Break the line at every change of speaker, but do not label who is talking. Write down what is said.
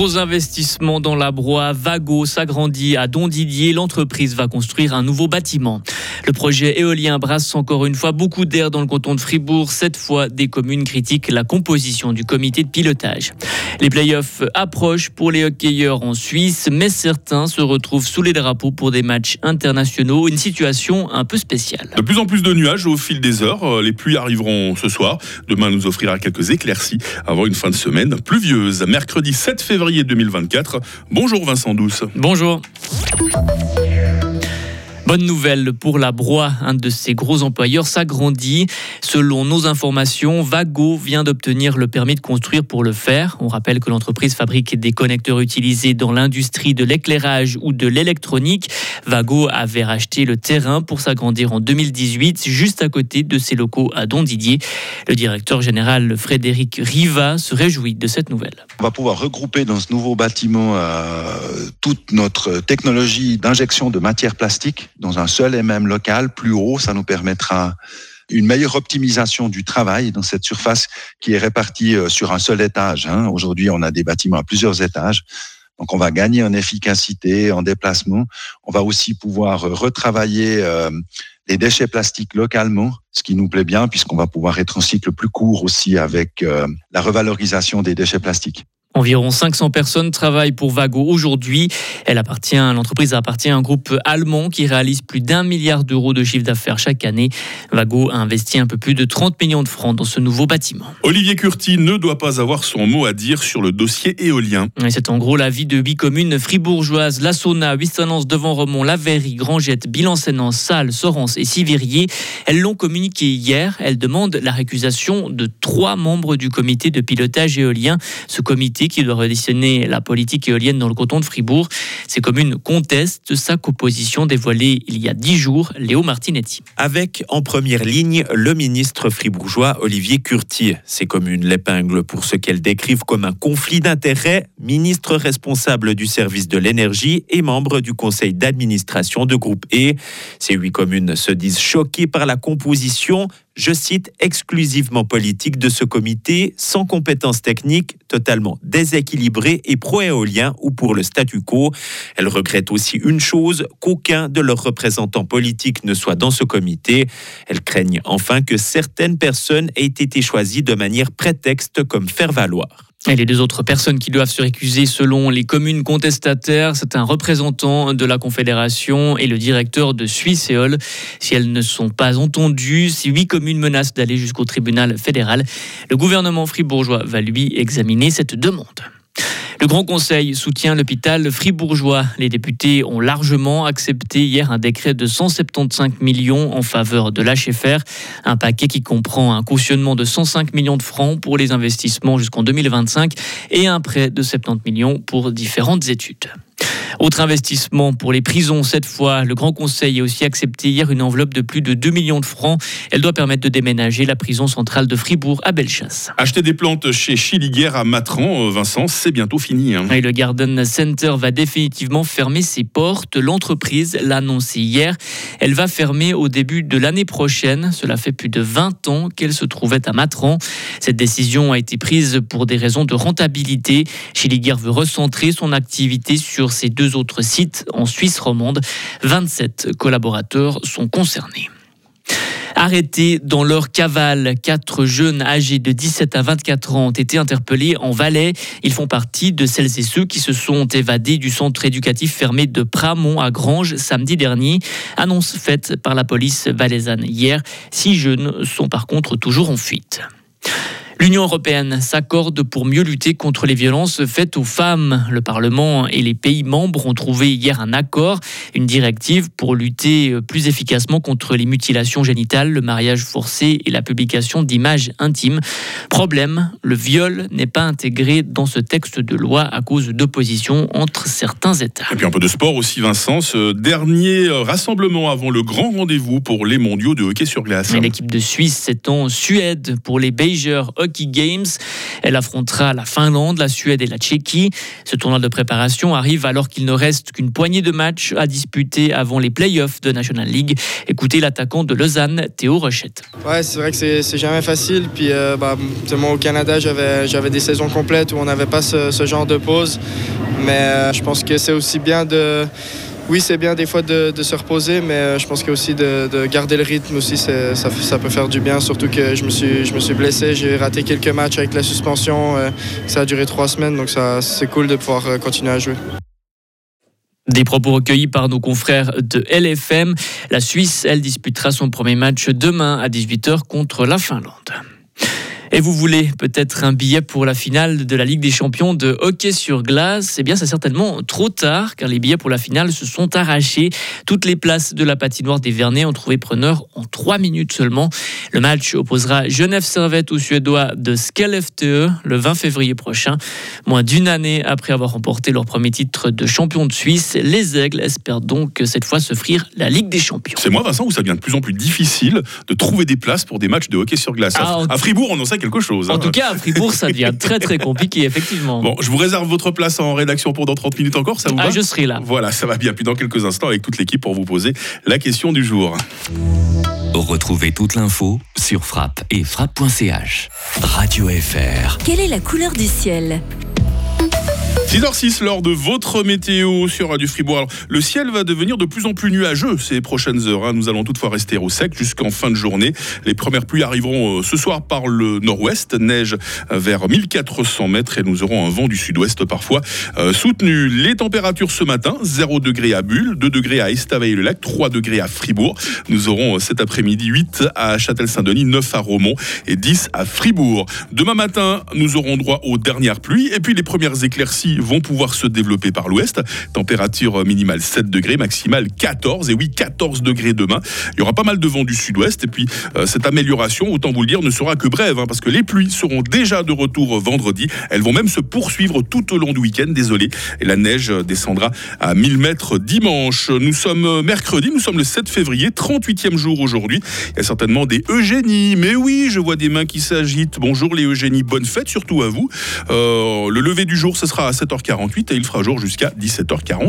Gros investissement dans la Broye. Vago s'agrandit à Dondidier. L'entreprise va construire un nouveau bâtiment. Le projet éolien brasse encore une fois beaucoup d'air dans le canton de Fribourg. Cette fois, des communes critiquent la composition du comité de pilotage. Les playoffs approchent pour les hockeyeurs en Suisse, mais certains se retrouvent sous les drapeaux pour des matchs internationaux. Une situation un peu spéciale.
De plus en plus de nuages au fil des heures. Les pluies arriveront ce soir. Demain nous offrira quelques éclaircies avant une fin de semaine pluvieuse. Mercredi 7 février 2024. Bonjour Vincent Douce.
Bonjour. Bonne nouvelle pour la Broye, un de ses gros employeurs s'agrandit. Selon nos informations, Vago vient d'obtenir le permis de construire pour le faire. On rappelle que l'entreprise fabrique des connecteurs utilisés dans l'industrie de l'éclairage ou de l'électronique. Vago avait racheté le terrain pour s'agrandir en 2018, juste à côté de ses locaux à Dondidier. Le directeur général Frédéric Riva se réjouit de cette nouvelle.
On va pouvoir regrouper dans ce nouveau bâtiment euh, toute notre technologie d'injection de matière plastique dans un seul et même local, plus haut. Ça nous permettra une meilleure optimisation du travail dans cette surface qui est répartie euh, sur un seul étage. Hein. Aujourd'hui, on a des bâtiments à plusieurs étages. Donc, on va gagner en efficacité, en déplacement. On va aussi pouvoir retravailler euh, les déchets plastiques localement, ce qui nous plaît bien puisqu'on va pouvoir être en cycle plus court aussi avec euh, la revalorisation des déchets plastiques.
Environ 500 personnes travaillent pour Vago aujourd'hui. Elle appartient, l'entreprise appartient à un groupe allemand qui réalise plus d'un milliard d'euros de chiffre d'affaires chaque année. Vago a investi un peu plus de 30 millions de francs dans ce nouveau bâtiment.
Olivier Curti ne doit pas avoir son mot à dire sur le dossier éolien.
C'est en gros l'avis de huit communes fribourgeoises, La Sauna, Huissanance, Devant Remont, La Verrie, Grangette, Bilan-Sénance, Salles, Sorens et Sivirier. Elles l'ont communiqué hier. Elles demandent la récusation de trois membres du comité de pilotage éolien. Ce comité qui doit redessiner la politique éolienne dans le canton de Fribourg. Ces communes contestent sa composition dévoilée il y a dix jours, Léo Martinetti.
Avec en première ligne le ministre fribourgeois Olivier Curti. Ces communes l'épinglent pour ce qu'elles décrivent comme un conflit d'intérêts, ministre responsable du service de l'énergie et membre du conseil d'administration de groupe E. Ces huit communes se disent choquées par la composition je cite, exclusivement politique de ce comité, sans compétences techniques, totalement déséquilibré et pro-éolien ou pour le statu quo. Elle regrette aussi une chose, qu'aucun de leurs représentants politiques ne soit dans ce comité. Elle craignent enfin que certaines personnes aient été choisies de manière prétexte comme faire valoir.
Et les deux autres personnes qui doivent se récuser selon les communes contestataires, c'est un représentant de la Confédération et le directeur de Suisseol. Si elles ne sont pas entendues, si huit communes menacent d'aller jusqu'au tribunal fédéral, le gouvernement fribourgeois va lui examiner cette demande. Le Grand Conseil soutient l'hôpital fribourgeois. Les députés ont largement accepté hier un décret de 175 millions en faveur de l'HFR, un paquet qui comprend un cautionnement de 105 millions de francs pour les investissements jusqu'en 2025 et un prêt de 70 millions pour différentes études. Autre investissement pour les prisons cette fois. Le Grand Conseil a aussi accepté hier une enveloppe de plus de 2 millions de francs. Elle doit permettre de déménager la prison centrale de Fribourg à Bellechasse.
Acheter des plantes chez Chiliguer à Matran, euh, Vincent, c'est bientôt fini. Hein.
Et le Garden Center va définitivement fermer ses portes. L'entreprise l'a annoncé hier. Elle va fermer au début de l'année prochaine. Cela fait plus de 20 ans qu'elle se trouvait à Matran. Cette décision a été prise pour des raisons de rentabilité. Chiliguer veut recentrer son activité sur ses deux autres sites en Suisse romande. 27 collaborateurs sont concernés. Arrêtés dans leur cavale, quatre jeunes âgés de 17 à 24 ans ont été interpellés en Valais. Ils font partie de celles et ceux qui se sont évadés du centre éducatif fermé de Pramont à Grange samedi dernier. Annonce faite par la police valaisanne hier. Six jeunes sont par contre toujours en fuite. L'Union européenne s'accorde pour mieux lutter contre les violences faites aux femmes. Le Parlement et les pays membres ont trouvé hier un accord, une directive pour lutter plus efficacement contre les mutilations génitales, le mariage forcé et la publication d'images intimes. Problème, le viol n'est pas intégré dans ce texte de loi à cause d'opposition entre certains États.
Et puis un peu de sport aussi, Vincent. Ce dernier rassemblement avant le grand rendez-vous pour les mondiaux de hockey sur glace.
L'équipe de Suisse, c'est en Suède pour les Beijers Hockey Hockey Games. Elle affrontera la Finlande, la Suède et la Tchéquie. Ce tournoi de préparation arrive alors qu'il ne reste qu'une poignée de matchs à disputer avant les playoffs de National League. Écoutez l'attaquant de Lausanne, Théo Rochette.
Ouais, c'est vrai que c'est jamais facile. Puis euh, bah, au Canada, j'avais des saisons complètes où on n'avait pas ce, ce, genre de pause. Mais euh, je pense que c'est aussi bien de oui, c'est bien des fois de, se reposer, mais euh, je pense que aussi de, garder le rythme aussi, ça, peut faire du bien. Surtout que je me suis, je me suis blessé, j'ai raté quelques matchs avec la suspension. Euh, ça a duré trois semaines, donc c'est cool de pouvoir euh, continuer à jouer.
Des propos recueillis par nos confrères de LFM. La Suisse, elle disputera son premier match demain à 18h contre la Finlande. Et vous voulez peut-être un billet pour la finale de la Ligue des Champions de hockey sur glace? Eh bien, c'est certainement trop tard, car les billets pour la finale se sont arrachés. Toutes les places de la patinoire des Vernets ont trouvé preneur en trois minutes seulement. Le match opposera Genève Servette aux Suédois de Skellefteå le 20 février prochain. Moins d'une année après avoir remporté leur premier titre de champion de Suisse, les Aigles espèrent donc cette fois s'offrir la Ligue des Champions.
C'est moi, Vincent, où ça devient de plus en plus difficile de trouver des places pour des matchs de hockey sur glace. Ah, à Fribourg, on en sait quelque chose.
En hein. tout cas, à Fribourg, ça devient très très compliqué, effectivement.
Bon, je vous réserve votre place en rédaction pour dans 30 minutes encore, ça vous
ah,
va
Je serai là.
Voilà, ça va bien. Puis dans quelques instants, avec toute l'équipe pour vous poser la question du jour.
Retrouvez toute l'info sur frappe et frappe.ch. Radio FR.
Quelle est la couleur du ciel?
6h06, lors de votre météo sur Radio Fribourg. Alors, le ciel va devenir de plus en plus nuageux ces prochaines heures. Hein. Nous allons toutefois rester au sec jusqu'en fin de journée. Les premières pluies arriveront euh, ce soir par le nord-ouest, neige vers 1400 mètres et nous aurons un vent du sud-ouest parfois euh, soutenu. Les températures ce matin, 0 degré à Bulle, 2 degrés à Estavayer-le-Lac, 3 degrés à Fribourg. Nous aurons euh, cet après-midi 8 à Châtel-Saint-Denis, 9 à Romont et 10 à Fribourg. Demain matin, nous aurons droit aux dernières pluies et puis les premières éclaircies vont pouvoir se développer par l'ouest. Température minimale 7 degrés, maximale 14. Et oui, 14 degrés demain. Il y aura pas mal de vent du sud-ouest. Et puis, euh, cette amélioration, autant vous le dire, ne sera que brève, hein, parce que les pluies seront déjà de retour vendredi. Elles vont même se poursuivre tout au long du week-end, désolé. Et la neige descendra à 1000 mètres dimanche. Nous sommes mercredi, nous sommes le 7 février, 38e jour aujourd'hui. Il y a certainement des Eugénie. Mais oui, je vois des mains qui s'agitent. Bonjour les Eugénie, bonne fête surtout à vous. Euh, le lever du jour, ce sera à 7h48 et il fera jour jusqu'à 17h40.